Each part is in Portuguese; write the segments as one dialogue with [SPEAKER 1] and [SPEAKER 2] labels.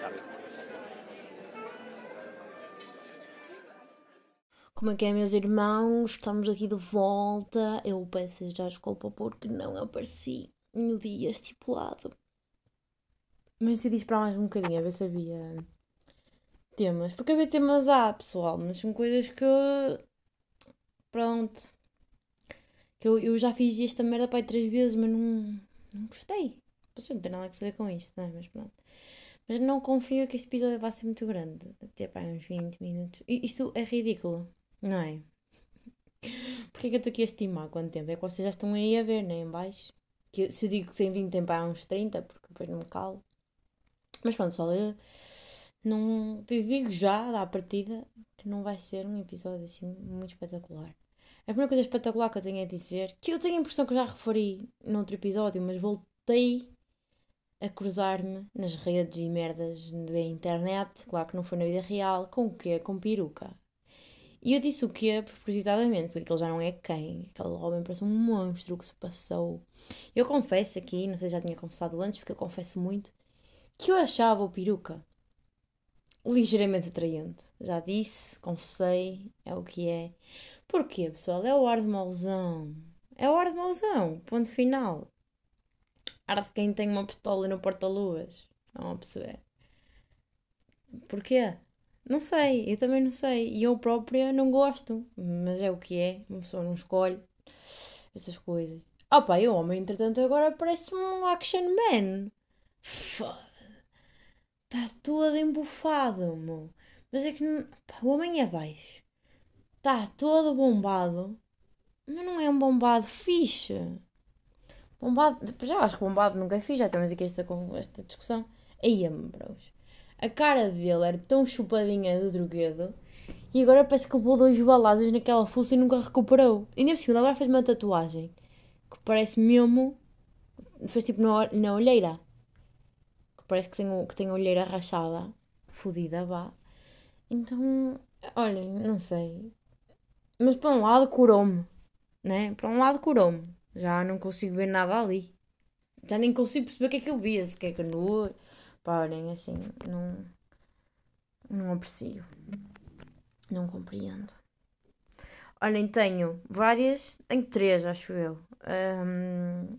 [SPEAKER 1] Sabe?
[SPEAKER 2] Como é que é, meus irmãos? Estamos aqui de volta. Eu peço já desculpa porque não apareci no dia estipulado. Mas decidi esperar mais um bocadinho, a ver se havia temas. Porque havia temas há, pessoal, mas são coisas que. Pronto. Que eu, eu já fiz esta merda para aí três vezes, mas não, não gostei. Mas não tem nada a ver com isto, não é? Mas pronto. Mas não confio que este episódio vá ser muito grande. Ter pá, uns 20 minutos. Isto é ridículo, não é? Porquê que eu estou aqui a estimar quanto tempo? É que vocês já estão aí a ver, né? Em baixo. Que se eu digo que sem 20 tempo há uns 30, porque depois não me calo. Mas pronto, pessoal, eu não te digo já à partida que não vai ser um episódio assim muito espetacular. A primeira coisa espetacular que eu tenho a dizer, que eu tenho a impressão que já referi noutro episódio, mas voltei a cruzar-me nas redes e merdas da internet, claro que não foi na vida real, com o quê? Com peruca. E eu disse o quê? Propositadamente, porque ele já não é quem. Aquele homem parece um monstro que se passou. Eu confesso aqui, não sei se já tinha confessado antes, porque eu confesso muito, que eu achava o peruca ligeiramente atraente. Já disse, confessei, é o que é. Porquê, pessoal? É o ar de mauzão. É o ar de mauzão. Ponto final. Ar de quem tem uma pistola no porta-luvas. Não a perceber. Porquê? Não sei, eu também não sei. E eu própria não gosto. Mas é o que é. Uma pessoa não escolhe essas coisas. Ah pá, e o homem, entretanto, agora parece um action man. Foda. Está todo embufado, meu. Mas é que pá, o homem é baixo. Está todo bombado. Mas não é um bombado fixe. Bombado. Já acho que bombado nunca é fixe. Já temos aqui esta, esta discussão. Aí, bros. A cara dele era tão chupadinha do droguedo. E agora parece que levou dois balazos naquela fuça e nunca recuperou. E nem possível, agora fez uma tatuagem. Que parece mesmo. Fez tipo na, na olheira. Que parece que tem, que tem a olheira rachada. Fodida, vá. Então, olhem, não sei. Mas para um lado curou-me. Né? Para um lado curou-me. Já não consigo ver nada ali. Já nem consigo perceber o que é que eu via. Se que é que nu. Parem, assim, não. Não aprecio. Não compreendo. Olhem, tenho várias. Tenho três, acho eu. Ahm,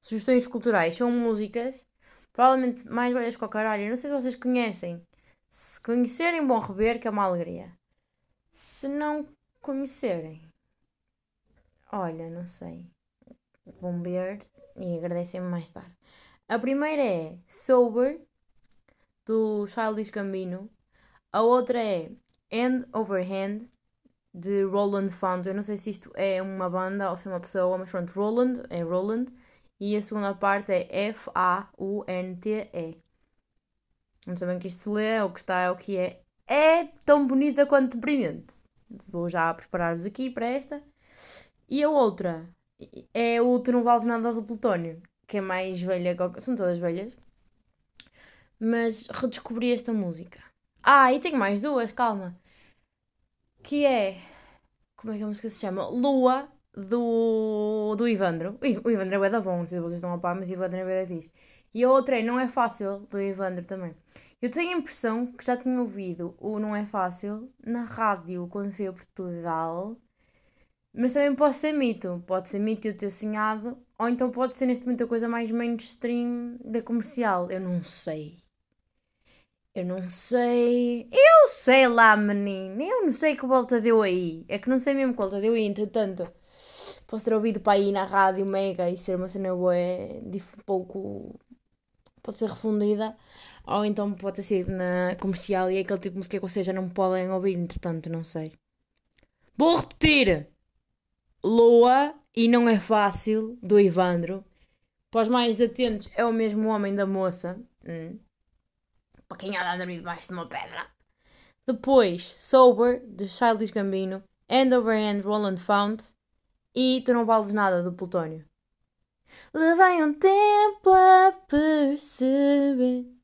[SPEAKER 2] sugestões culturais. São músicas. Provavelmente mais velhas que o caralho. Não sei se vocês conhecem. Se conhecerem, bom rever, que é uma alegria. Se não conhecerem, olha, não sei. Vão ver e agradecem-me mais tarde. A primeira é Sober, do Childish Gambino. A outra é Hand Over Hand, de Roland Fountain. Eu não sei se isto é uma banda ou se é uma pessoa, mas pronto, Roland é Roland. E a segunda parte é F-A-U-N-T-E. Não sabem que isto se lê, é o que está, é o que é. É tão bonita quanto deprimente. Vou já preparar-vos aqui para esta. E a outra é o Tu Não Vales Nada do Plutónio, que é mais velha, são todas velhas. Mas redescobri esta música. Ah, e tenho mais duas, calma. Que é. Como é que a música se chama? Lua, do, do Ivandro. O Ivandro é da bom, não sei se vocês estão a par, mas o Ivandro é da fixe. E a outra é Não É Fácil, do Ivandro também. Eu tenho a impressão que já tinha ouvido o Não É Fácil na rádio quando fui a Portugal. Mas também pode ser mito. Pode ser mito e o teu sonhado. Ou então pode ser neste momento a coisa mais mainstream da comercial. Eu não sei. Eu não sei. Eu sei lá, menino. Eu não sei que volta deu aí. É que não sei mesmo que volta deu aí. Entretanto, posso ter ouvido para aí na rádio mega e ser uma cena boa, pouco. pode ser refundida. Ou então pode ter sido na comercial e é aquele tipo de música que vocês já não podem ouvir. Entretanto, não sei. Vou repetir. Lua e não é fácil do Ivandro. Para os mais atentos, é o mesmo homem da moça. Hum. Para quem anda a dormir debaixo de uma pedra. Depois, Sober, de Childish Gambino. Hand Over Hand, Roland Fount. E Tu Não Vales Nada, do Plutónio. Levei um tempo a perceber.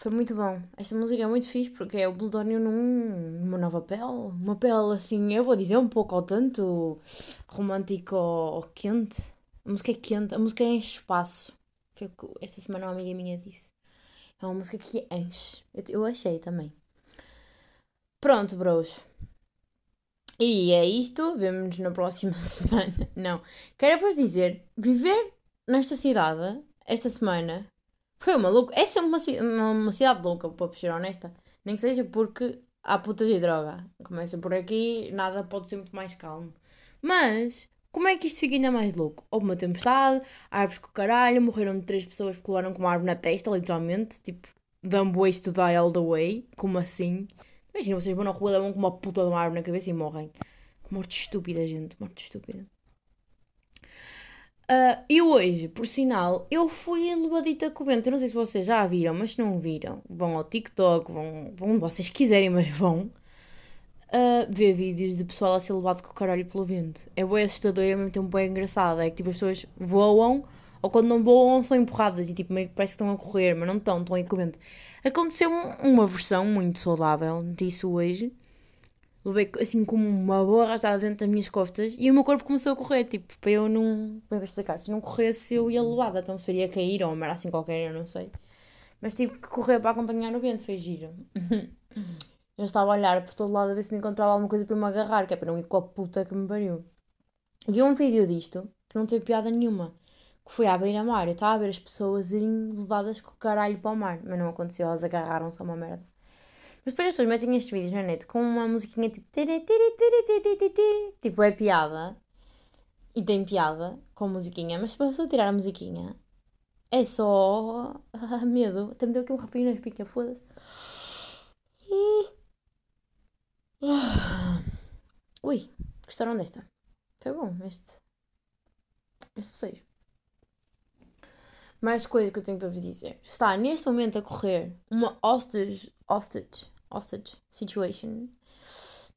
[SPEAKER 2] Foi muito bom. Esta música é muito fixe porque é o Plutónio num, numa nova pele. Uma pele assim, eu vou dizer, um pouco ao tanto romântico quente. A música é quente, a música é espaço. Foi o que esta semana uma amiga minha disse. É uma música que enche. Eu, eu achei também. Pronto, bros. E é isto. Vemo-nos na próxima semana. Não. Quero-vos dizer: viver nesta cidade, esta semana, foi uma louca. É uma, uma, cidade louca, para ser honesta. Nem que seja porque há putas e droga. Começa por aqui, nada pode ser muito mais calmo. Mas, como é que isto fica ainda mais louco? Houve uma tempestade, árvores com caralho, morreram três pessoas que levaram com uma árvore na testa, literalmente. Tipo, dumb ways to die all the way. Como assim? Imagina, vocês vão na rua, levam com uma puta de uma árvore na cabeça e morrem. Morte estúpida, gente. Morte estúpida. Uh, e hoje, por sinal, eu fui levadita com o vento. Eu não sei se vocês já viram, mas se não viram, vão ao TikTok, vão, vão onde vocês quiserem, mas vão uh, ver vídeos de pessoal a ser levado com o caralho pelo vento. É bem assustador e é mesmo tempo bem engraçado. É que tipo, as pessoas voam ou quando não voam são empurradas e tipo meio que parece que estão a correr, mas não estão, estão aí com o vento. Aconteceu uma versão muito saudável disso hoje levei assim como uma boa arrastada dentro das minhas costas e o meu corpo começou a correr, tipo, para eu não. Como é que eu explicar? Se não corresse, eu ia levada, então se cair ou uma assim qualquer, eu não sei. Mas tive que correr para acompanhar o vento, foi giro. eu estava a olhar por todo lado a ver se me encontrava alguma coisa para me agarrar, que é para não ir com a puta que me pariu. Vi um vídeo disto que não teve piada nenhuma. Que foi à beira-mar. Eu estava a ver as pessoas irem levadas com o caralho para o mar. Mas não aconteceu, elas agarraram-se a uma merda. Mas depois as pessoas metem estes vídeos na net com uma musiquinha tipo. Tipo, é piada. E tem piada com a musiquinha. Mas se a pessoa tirar a musiquinha, é só. Ah, medo. Até me deu aqui um rapinho na espinha, foda-se. Ui, gostaram desta? Foi bom este. Este bocejo. Mais coisa que eu tenho para vos dizer. Está neste momento a correr uma hostage, hostage, hostage situation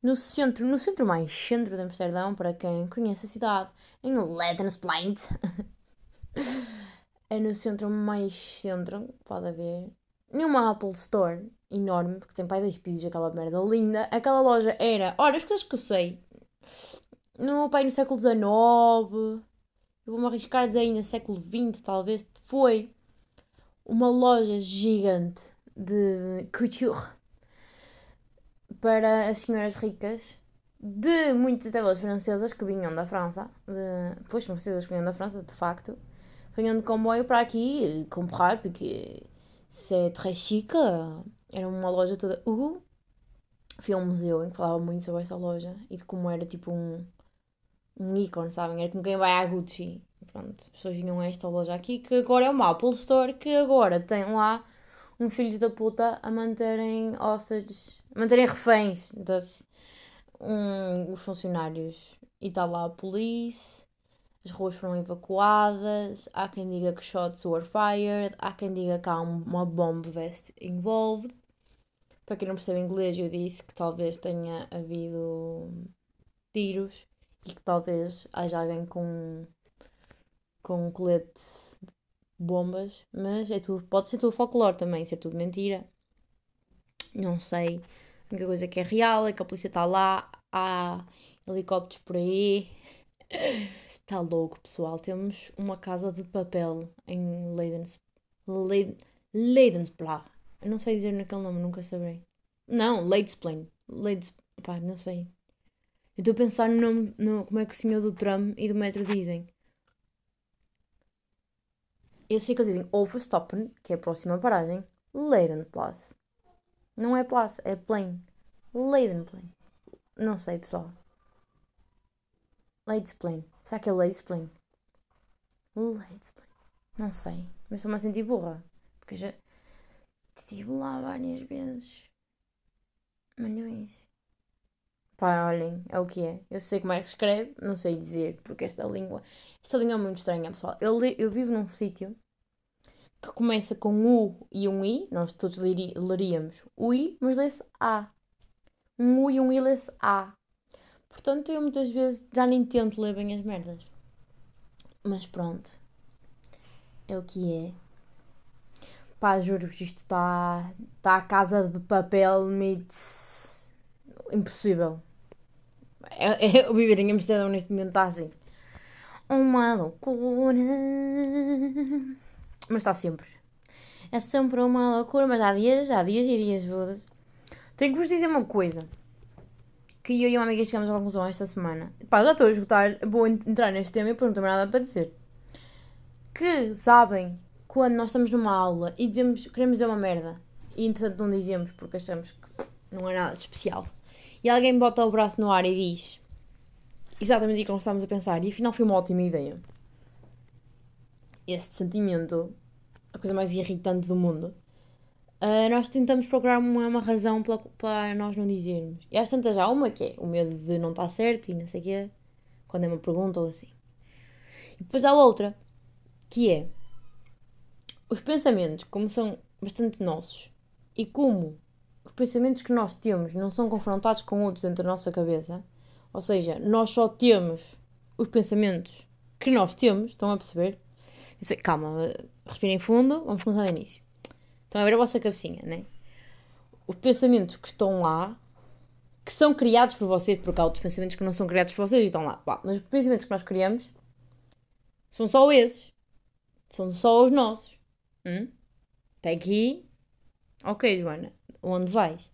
[SPEAKER 2] no centro, no centro mais centro de Amsterdão, para quem conhece a cidade, em Lettenspleint. é no centro mais centro, pode haver, numa Apple Store enorme, porque tem pai dois pisos, aquela merda linda. Aquela loja era, olha, as coisas que eu sei, no pai no século XIX, vou-me arriscar a dizer ainda século XX, talvez, foi uma loja gigante de couture para as senhoras ricas de muitas delas francesas que vinham da França, de, pois francesas que vinham da França, de facto, vinham de comboio para aqui comprar, porque c'est très chique. Era uma loja toda. Uh, fui a um museu em que falava muito sobre essa loja e de como era tipo um um ícone, sabem? Era como quem vai à Gucci. Pronto, as pessoas vinham a esta loja aqui, que agora é uma Apple Store, que agora tem lá uns filhos da puta a manterem hostages, a manterem reféns das, um, os funcionários. E está lá a polícia, as ruas foram evacuadas, há quem diga que shots were fired, há quem diga que há uma bomb vest involved. Para quem não percebe inglês, eu disse que talvez tenha havido tiros e que talvez haja alguém com, com um colete de bombas, mas é tudo, pode ser tudo folclore também, ser tudo mentira. Não sei. A única coisa que é real é que a polícia está lá, há helicópteros por aí. Está louco, pessoal. Temos uma casa de papel em Leidens. Leid. Eu não sei dizer naquele nome, nunca saberei. Não, Leidsplan. Leids. Pá, não sei. Eu estou a pensar no nome, no, como é que o senhor do tram e do metro dizem. Eu sei que eles dizem Overstoppen, que é a próxima paragem, Leidenplatz. Não é Place, é Plain. Leidenplain. Não sei, pessoal. Leidsplain. Será que é Leidsplain? Leidsplain. Não sei. Mas estou-me a sentir burra. Porque já estive lá várias vezes. Isso. Pá, olhem, é o que é. Eu sei como é que escreve, não sei dizer, porque esta língua. Esta língua é muito estranha, pessoal. Eu, eu vivo num sítio que começa com U e um I, nós todos leríamos o I, mas lê-se A. Um U e um I lê-se A. Portanto, eu muitas vezes já nem tento ler bem as merdas. Mas pronto. É o que é. Pá, juro-vos, isto está. Está a casa de papel meets impossível. É, é, viver em Amsterdão neste momento está assim. uma loucura. Mas está sempre. É sempre uma loucura, mas há dias, há dias e dias, foda-se. Tenho que vos dizer uma coisa. Que eu e uma amiga chegamos à conclusão esta semana. Pá, já estou a esgotar, vou entrar neste tema e depois não tenho nada para dizer. Que sabem quando nós estamos numa aula e dizemos, queremos dizer uma merda e entretanto não dizemos porque achamos que não é nada de especial. E alguém bota o braço no ar e diz exatamente o que nós estávamos a pensar e afinal foi uma ótima ideia. Este sentimento, a coisa mais irritante do mundo, uh, nós tentamos procurar uma, uma razão para, nós não dizermos. E às tantas há uma que é o medo de não estar certo e não sei o quê, quando é uma pergunta ou assim. E depois há outra, que é os pensamentos, como são bastante nossos, e como os pensamentos que nós temos não são confrontados com outros dentro da nossa cabeça, ou seja, nós só temos os pensamentos que nós temos, estão a perceber? Sei, calma, respirem fundo, vamos começar do início. Estão a ver a vossa cabecinha, né? Os pensamentos que estão lá, que são criados por vocês, porque há outros pensamentos que não são criados por vocês e estão lá. mas os pensamentos que nós criamos são só esses. São só os nossos. Hum? Até aqui Ok, Joana, onde vais?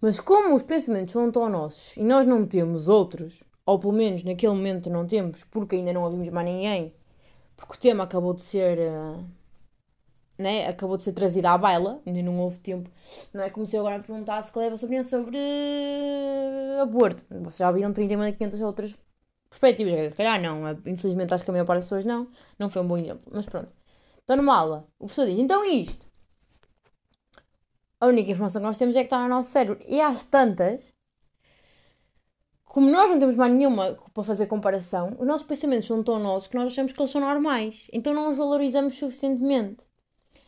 [SPEAKER 2] Mas como os pensamentos são tão nossos e nós não temos outros, ou pelo menos naquele momento não temos, porque ainda não ouvimos mais ninguém, porque o tema acabou de ser. Uh, né? Acabou de ser trazido à baila, ainda não houve tempo. Não é como se eu agora perguntasse qual é a vossa opinião sobre aborto. Vocês já ouviram 30.500 outras perspectivas, se calhar não, infelizmente acho que a maior parte das pessoas não, não foi um bom exemplo, mas pronto. Estou numa aula, o professor diz, então isto, a única informação que nós temos é que está no nosso cérebro. E às tantas, como nós não temos mais nenhuma para fazer comparação, os nossos pensamentos são tão nossos que nós achamos que eles são normais. Então não os valorizamos suficientemente.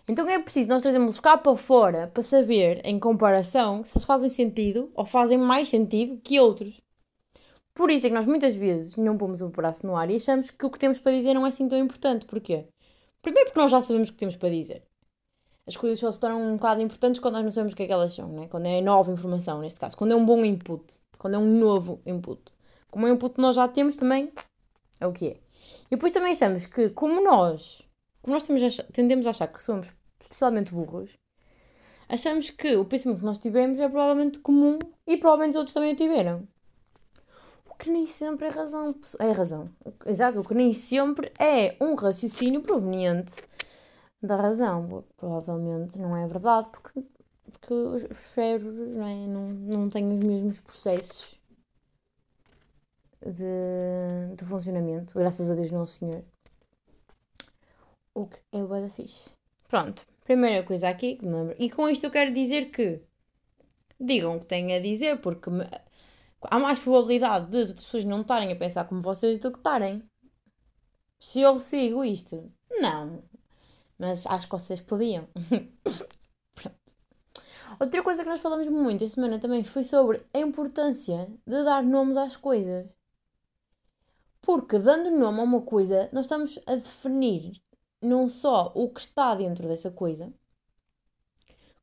[SPEAKER 2] Então é preciso nós trazermos cá para fora para saber, em comparação, se eles fazem sentido ou fazem mais sentido que outros. Por isso é que nós muitas vezes não pomos o braço no ar e achamos que o que temos para dizer não é assim tão importante. Porquê? Primeiro porque nós já sabemos o que temos para dizer as coisas só se tornam um bocado importantes quando nós não sabemos o que é que elas são, né? quando é nova informação, neste caso, quando é um bom input, quando é um novo input. Como é um input que nós já temos, também é o que é. E depois também achamos que, como nós, como nós temos, tendemos a achar que somos especialmente burros, achamos que o pensamento que nós tivemos é provavelmente comum e provavelmente outros também o tiveram. O que nem sempre é razão. É razão. Exato, o que nem sempre é um raciocínio proveniente da razão. Provavelmente não é verdade, porque, porque os cérebros não, é? não, não têm os mesmos processos de, de funcionamento, graças a Deus Nosso Senhor. O que é o da. Pronto, primeira coisa aqui que me lembro. E com isto eu quero dizer que digam o que têm a dizer, porque me, há mais probabilidade de as pessoas não estarem a pensar como vocês do que estarem. Se eu sigo isto, não. Mas acho que vocês podiam. Outra coisa que nós falamos muito esta semana também foi sobre a importância de dar nomes às coisas. Porque dando nome a uma coisa, nós estamos a definir não só o que está dentro dessa coisa,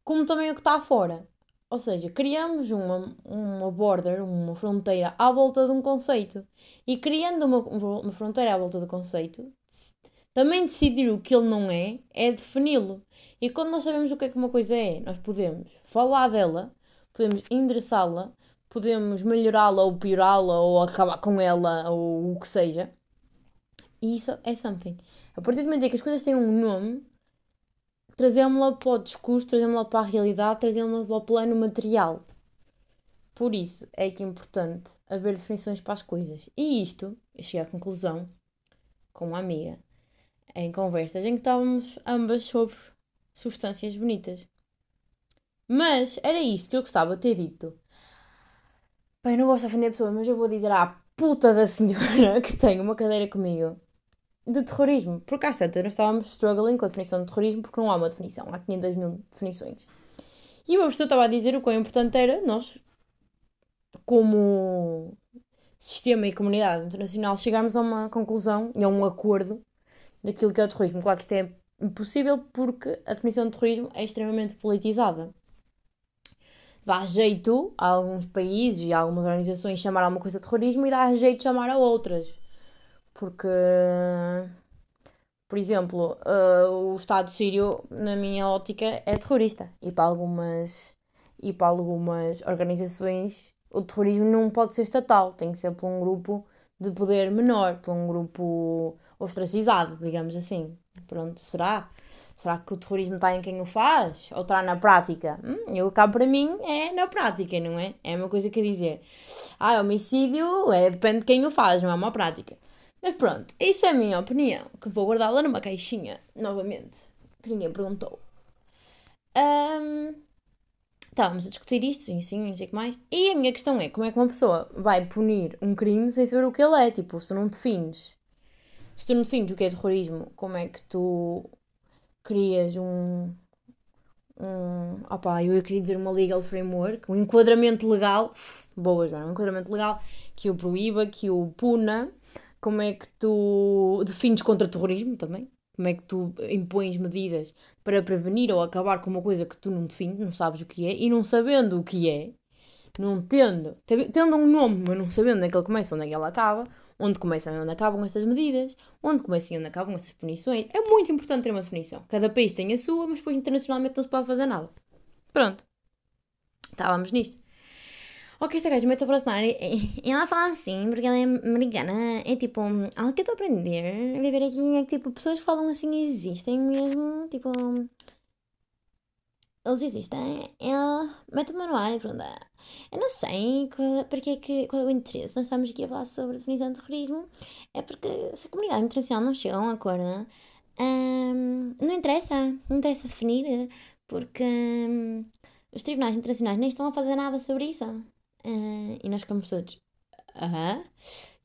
[SPEAKER 2] como também o que está fora. Ou seja, criamos uma, uma border, uma fronteira à volta de um conceito. E criando uma, uma fronteira à volta do conceito, também decidir o que ele não é é defini-lo. E quando nós sabemos o que é que uma coisa é, nós podemos falar dela, podemos endereçá-la, podemos melhorá-la ou piorá-la ou acabar com ela ou o que seja. E isso é something. A partir do momento em que as coisas têm um nome, trazemos-la para o discurso, trazemos-la para a realidade, trazemos-la para o plano material. Por isso é que é importante haver definições para as coisas. E isto, eu cheguei à conclusão, com uma amiga, em conversas em que estávamos ambas sobre substâncias bonitas. Mas era isto que eu gostava de ter dito. Bem, não gosto de ofender pessoas, mas eu vou dizer à puta da senhora que tem uma cadeira comigo de terrorismo. Porque às tantas nós estávamos struggling com a definição de terrorismo porque não há uma definição, há 500 mil definições. E o meu professor estava a dizer o quão importante era nós, como sistema e comunidade internacional, chegarmos a uma conclusão e a um acordo daquilo que é o terrorismo. Claro que isto é impossível porque a definição de terrorismo é extremamente politizada. Dá jeito a alguns países e a algumas organizações chamar alguma coisa de terrorismo e dá jeito chamar a outras. Porque, por exemplo, uh, o Estado sírio, na minha ótica, é terrorista. E para algumas, e para algumas organizações, o terrorismo não pode ser estatal, tem que ser por um grupo de poder menor, por um grupo ostracizado, digamos assim. Pronto, será? Será que o terrorismo está em quem o faz? Ou está na prática? Hum, eu cá para mim é na prática, não é? É uma coisa que dizer. Ah, homicídio é, depende de quem o faz, não é uma prática. Mas pronto, isso é a minha opinião, que vou guardá-la numa caixinha, novamente, que ninguém perguntou. Um, estávamos a discutir isto, sim, sim, não sei o que mais. E a minha questão é, como é que uma pessoa vai punir um crime sem saber o que ele é? Tipo, se tu não defines... Se tu não defines o que é terrorismo, como é que tu crias um. um opá, eu queria dizer uma legal framework, um enquadramento legal, boa Joana, um enquadramento legal que o proíba, que o puna, como é que tu defines contra terrorismo também, como é que tu impões medidas para prevenir ou acabar com uma coisa que tu não defines, não sabes o que é, e não sabendo o que é, não tendo, tendo um nome, mas não sabendo onde é que ele começa, onde é que ele acaba, onde começam e onde acabam estas medidas, onde começam e onde acabam estas punições. É muito importante ter uma definição. Cada país tem a sua, mas depois internacionalmente não se pode fazer nada. Pronto. Estávamos nisto. Ok, esta gaja mete a aproximar e ela fala assim, porque ela é americana, é tipo, algo que eu estou a aprender a viver aqui é que tipo, pessoas falam assim existem mesmo, tipo, eles existem, ela mete-me no ar e pergunta, eu não sei qual, porque é que, qual é o interesse. Nós estamos aqui a falar sobre a definição de terrorismo. É porque se a comunidade internacional não chega a um acordo, hum, não interessa. Não interessa definir, porque hum, os tribunais internacionais nem estão a fazer nada sobre isso. Uh, e nós ficamos todos. Aham.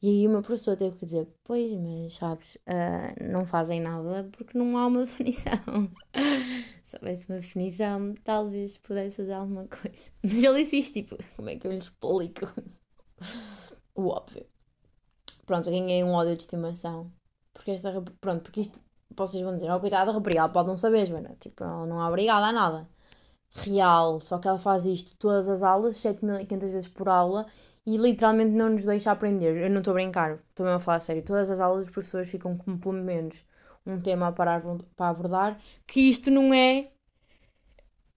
[SPEAKER 2] E aí meu professor teve que dizer, pois, mas sabes, uh, não fazem nada porque não há uma definição. Se houvesse uma definição, talvez pudesse fazer alguma coisa. Mas ele disse isto, tipo, como é que eu lhe explico? o óbvio. Pronto, ganhei um ódio de estimação. Porque esta, pronto, porque isto, vocês vão dizer, oh coitada ela pode não saber, Joana. Tipo, ela não é obrigada a nada. Real, só que ela faz isto todas as aulas, 7500 vezes por aula, e literalmente não nos deixa aprender. Eu não estou a brincar, estou mesmo a falar a sério. Todas as aulas os professores ficam com pelo menos um tema para, para abordar, que isto não é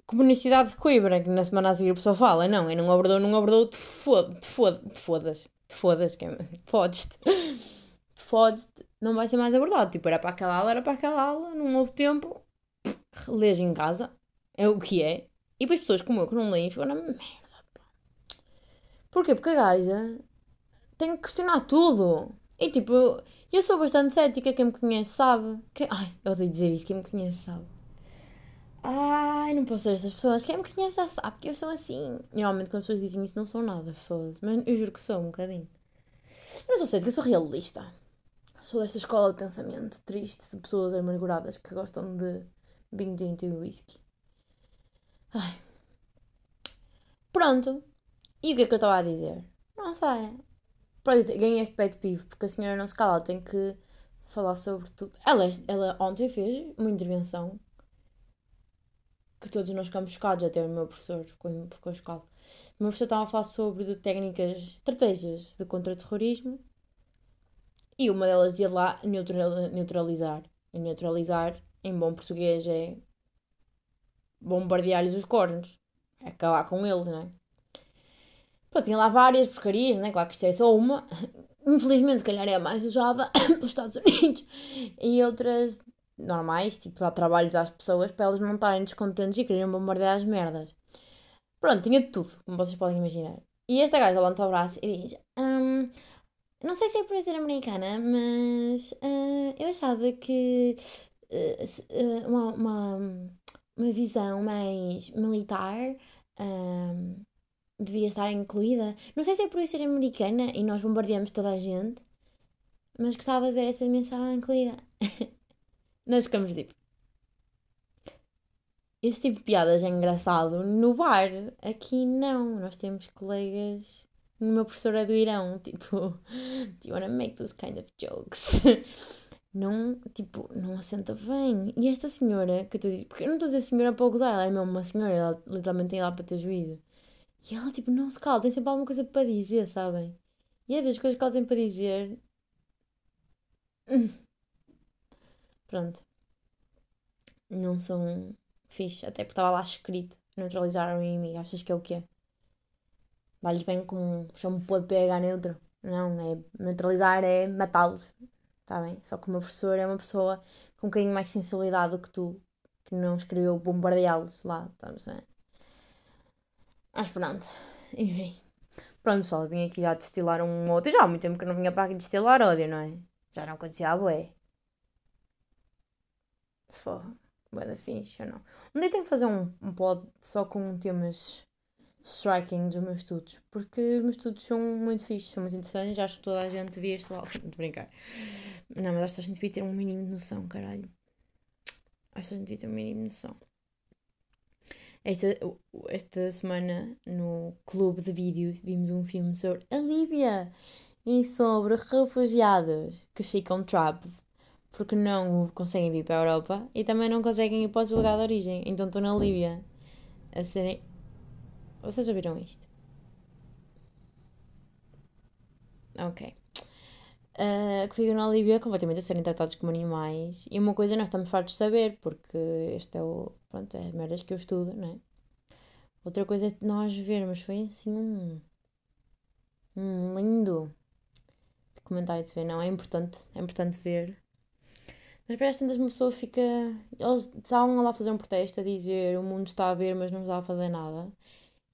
[SPEAKER 2] como na cidade de Coimbra, que na semana a seguir o pessoal fala, não, e não abordou, não abordou, te fodas, te fodas, te fodas, te fodas, que é, fodes-te, te fodes não vai ser mais abordado. Tipo, era para aquela aula, era para aquela aula, não houve tempo, lês em casa, é o que é. E depois pessoas como eu que não leem ficam na merda. Porquê? Porque a gaja tem que questionar tudo. E tipo, eu sou bastante cética, quem me conhece sabe. Quem... Ai, eu odeio dizer isto, quem me conhece sabe. Ai, não posso ser estas pessoas. Quem me conhece já sabe que eu sou assim. Normalmente quando as pessoas dizem isso não são nada, foda-se. Mas eu juro que sou um bocadinho. Eu sou cética, eu sou realista. Sou desta escola de pensamento triste de pessoas amarguradas que gostam de binge into whisky. Ai. Pronto. E o que é que eu estava a dizer? Não sei. Pronto, ganhei este pet pivo porque a senhora não se cala, tem que falar sobre tudo. Ela, ela ontem fez uma intervenção que todos nós ficamos chocados, até o meu professor ficou, ficou chocado. O meu professor estava a falar sobre técnicas, estratégias de contra-terrorismo e uma delas dizia lá neutralizar. E neutralizar, em bom português, é bombardear-lhes os cornos. É acabar com eles, não é? Pô, tinha lá várias porcarias, né? Claro que isto é só uma. Infelizmente, se calhar é a mais usada pelos Estados Unidos. E outras normais, tipo, dar trabalhos às pessoas para elas não estarem descontentes e quererem bombardear as merdas. Pronto, tinha de tudo, como vocês podem imaginar. E esta gaja levanta o braço e diz: um, Não sei se é por ser americana, mas uh, eu achava que uh, uma, uma, uma visão mais militar um, devia estar incluída. Não sei se é por eu ser americana e nós bombardeamos toda a gente, mas gostava de ver essa dimensão incluída. nós ficamos tipo. Este tipo de piadas é engraçado no bar. Aqui não. Nós temos colegas. O meu professor é do Irão. Tipo, do you wanna make those kind of jokes? Não, tipo, não assenta bem. E esta senhora que eu estou a dizer, porque eu não estou a dizer senhora para gozar, ela é mesmo uma senhora, ela literalmente tem lá para ter juízo. E ela, tipo, não se cala, tem sempre alguma coisa para dizer, sabem? E às vezes as coisas que ela tem para dizer Pronto. Não são fixe. Até porque estava lá escrito. Neutralizaram o inimigo. Achas que é o quê? Dá-lhes bem com shampoo de pH neutro. Não, é neutralizar é matá-los. Está bem? Só que o meu professor é uma pessoa com um bocadinho mais sensibilidade do que tu, que não escreveu bombardeá-los lá. Estamos, né? Mas pronto. Enfim. Pronto, pessoal, vim aqui já destilar um outro. Já há muito tempo que não vinha para aqui destilar ódio, não é? Já não acontecia a bué. Porra, bué da fixe, não? Um dia tenho que fazer um, um pod só com temas striking dos meus estudos, porque os meus estudos são muito fixos, são muito interessantes, acho que toda a gente devia lá, de brincar. Não, mas acho que a gente devia ter um mínimo de noção, caralho. Acho que a gente devia ter um mínimo de noção. Esta, esta semana no clube de vídeos vimos um filme sobre a Líbia e sobre refugiados que ficam trapped porque não conseguem vir para a Europa e também não conseguem ir para o lugar de origem. Então estou na Líbia a serem. Vocês já viram isto? Ok. Uh, que ficam na Líbia completamente a serem tratados como animais. E uma coisa nós estamos fartos de saber, porque este é o. Pronto, é as merdas que eu estudo, não é? Outra coisa é nós vermos, foi assim um. Um lindo documentário de se ver. Não, é importante, é importante ver. Mas para tantas uma pessoa fica. Eles estavam lá a fazer um protesto a dizer o mundo está a ver, mas não está a fazer nada.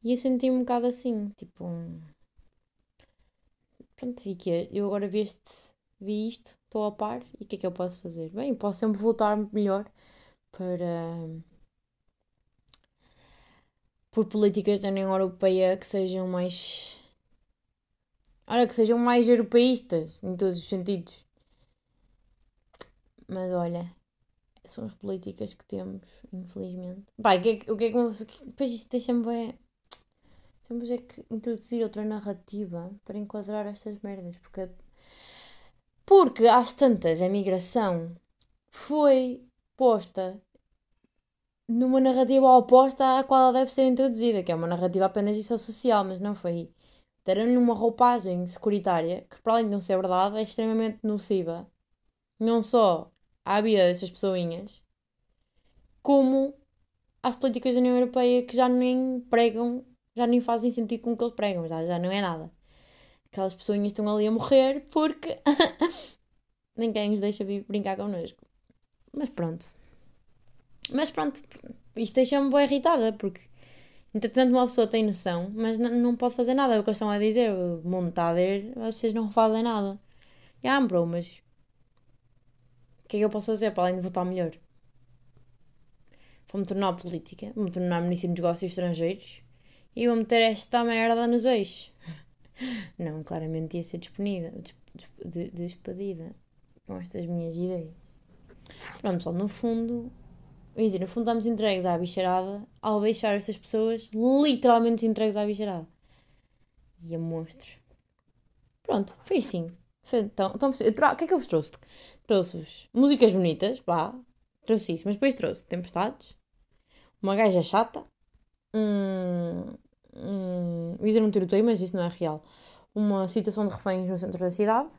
[SPEAKER 2] E eu senti um bocado assim, tipo. Um... Pronto, e que? Eu agora vi, este, vi isto, estou a par, e o que é que eu posso fazer? Bem, posso sempre voltar melhor para. Por políticas da União Europeia que sejam mais. Olha, que sejam mais europeístas em todos os sentidos. Mas olha, são as políticas que temos, infelizmente. Pai, o que é que, o que, é que depois isto deixa-me bem. Temos é que introduzir outra narrativa para enquadrar estas merdas, porque porque às tantas a migração foi posta numa narrativa oposta à qual ela deve ser introduzida, que é uma narrativa apenas de social, mas não foi. Deram-lhe uma roupagem securitária que, para além de não ser verdade, é extremamente nociva. Não só à vida dessas pessoinhas, como às políticas da União Europeia que já nem pregam, já nem fazem sentido com o que eles pregam, já, já não é nada. Aquelas pessoinhas estão ali a morrer porque ninguém os deixa vir brincar connosco. Mas pronto. Mas pronto, isto deixa-me bem irritada porque entretanto uma pessoa tem noção, mas não pode fazer nada. É o que eles estão a dizer, o mundo está a ver, vocês não fazem nada. Ah, bro, mas que é que eu posso fazer para além de votar melhor? Vou-me tornar política, vou-me tornar ministro de negócios estrangeiros e vou meter esta merda nos eixos. Não, claramente ia ser despedida, despedida com estas minhas ideias. Pronto, só no fundo, fundo estamos entregues à bicharada ao deixar essas pessoas literalmente entregues à bicharada. E a monstros. Pronto, foi assim. Foi, então, então, o que é que eu vos trouxe? Trouxe-vos músicas bonitas, pá, trouxe isso, mas depois trouxe tempestades, uma gaja chata, um. um dizer um tiroteio, mas isso não é real. Uma situação de reféns no centro da cidade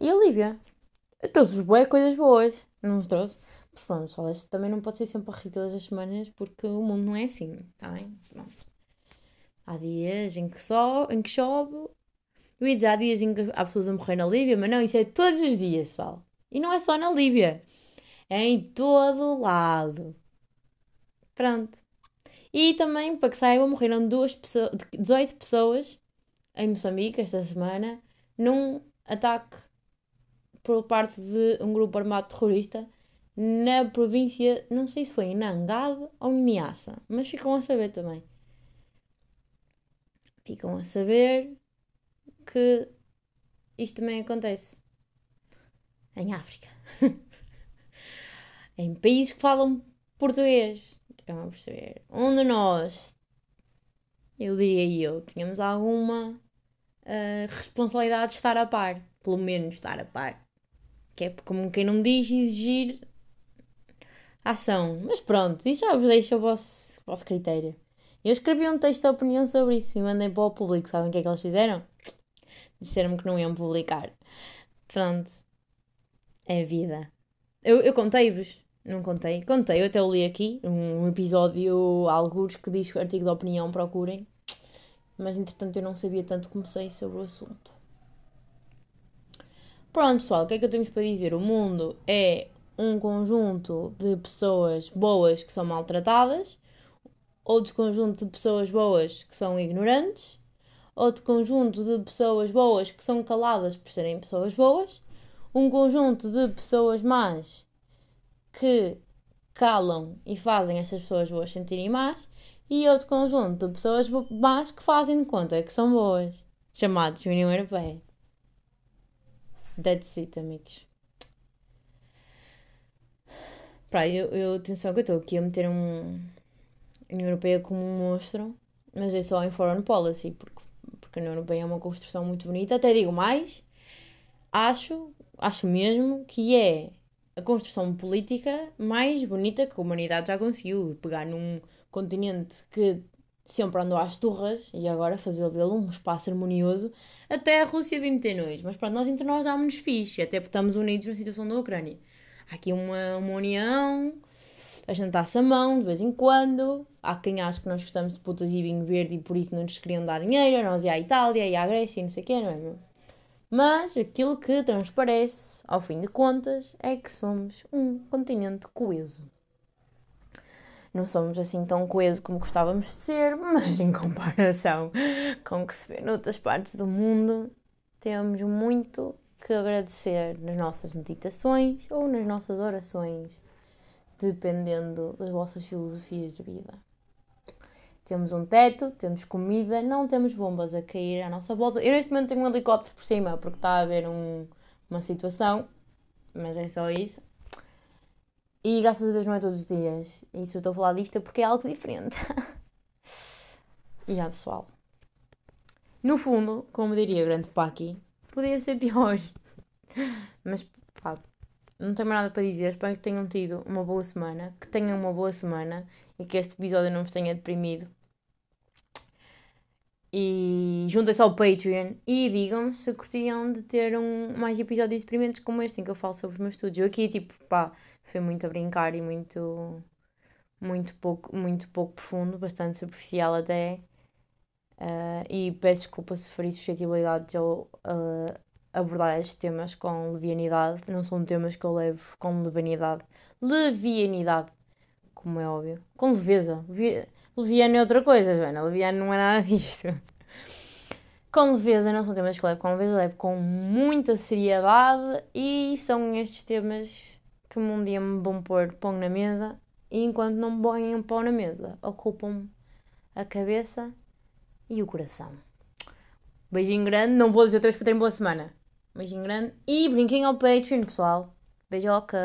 [SPEAKER 2] e a Lívia. Trouxe-vos boas coisas boas, não vos trouxe? Pronto, só este também não pode ser sempre a rir todas as semanas porque o mundo não é assim, tá bem? Pronto. Há dias em que, só, em que chove. Eu ia dizer, há dias em que há pessoas a morrer na Líbia, mas não, isso é todos os dias, pessoal. E não é só na Líbia, é em todo lado. Pronto. E também, para que saibam, morreram duas pessoas, 18 pessoas em Moçambique esta semana num ataque por parte de um grupo armado terrorista na província, não sei se foi em Nangade ou em Niassa, mas ficam a saber também. Ficam a saber que isto também acontece em África. em países que falam português. Estão a perceber? Onde nós, eu diria eu, tínhamos alguma uh, responsabilidade de estar a par. Pelo menos estar a par. Que é como quem não me diz exigir ação. Mas pronto, isso já vos deixa o vosso, vosso critério. Eu escrevi um texto de opinião sobre isso e mandei para o público. Sabem o que é que eles fizeram? Disseram-me que não iam publicar. Pronto. É vida. Eu, eu contei-vos, não contei? Contei, eu até o li aqui, um episódio, alguns que diz artigo de opinião, procurem. Mas entretanto eu não sabia tanto como sei sobre o assunto. Pronto, pessoal, o que é que eu temos para dizer? O mundo é um conjunto de pessoas boas que são maltratadas, outro conjunto de pessoas boas que são ignorantes, outro conjunto de pessoas boas que são caladas por serem pessoas boas, um conjunto de pessoas más que calam e fazem essas pessoas boas sentirem más, e outro conjunto de pessoas más que fazem de conta que são boas, chamados União Europeia. That's it, amigos. Pá, eu, eu, atenção que eu estou aqui a meter um União Europeia como um monstro, mas é só em foreign policy, porque, porque a União Europeia é uma construção muito bonita. Até digo mais, acho, acho mesmo que é a construção política mais bonita que a humanidade já conseguiu. Pegar num continente que sempre andou às turras e agora fazer dele um espaço harmonioso. Até a Rússia vem meter nós, mas para nós entre nós dá-nos fixe, até porque estamos unidos na situação da Ucrânia. Há aqui uma, uma união, a dá-se a mão de vez em quando. Há quem acha que nós gostamos de putas e vinho verde e por isso não nos queriam dar dinheiro, nós e à Itália e à Grécia e não sei o quê, não é mesmo? Mas aquilo que transparece, ao fim de contas, é que somos um continente coeso. Não somos assim tão coeso como gostávamos de ser, mas em comparação com o que se vê noutras partes do mundo, temos muito que agradecer nas nossas meditações ou nas nossas orações, dependendo das vossas filosofias de vida. Temos um teto, temos comida, não temos bombas a cair à nossa volta. Eu neste momento tenho um helicóptero por cima porque está a haver um, uma situação, mas é só isso. E graças a Deus não é todos os dias. E se eu estou a falar disto é porque é algo diferente. e já, pessoal. No fundo, como diria o grande Paki, podia ser pior. Mas, pá, não tenho mais nada para dizer. Espero que tenham tido uma boa semana. Que tenham uma boa semana. E que este episódio não vos tenha deprimido. E juntem-se ao Patreon e digam-me se curtiam de ter um, mais episódios deprimentes como este em que eu falo sobre os meus estudos. Eu aqui, tipo, pá, foi muito a brincar e muito, muito, pouco, muito pouco profundo, bastante superficial até. Uh, e peço desculpa se feri suscetibilidades ao uh, abordar estes temas com levianidade. Não são temas que eu levo com levianidade. Levianidade, como é óbvio. Com leveza. Levi... Leviano é outra coisa, Joana. Leviano não é nada disto. Com leveza, não são temas que eu levo com leveza, levo com muita seriedade e são estes temas que um dia me vão pôr pão na mesa e enquanto não me põem pão na mesa, ocupam a cabeça e o coração. Beijinho grande, não vou dizer outra vez para terem boa semana. Beijinho grande e brinquem ao Patreon, pessoal. Beijoca!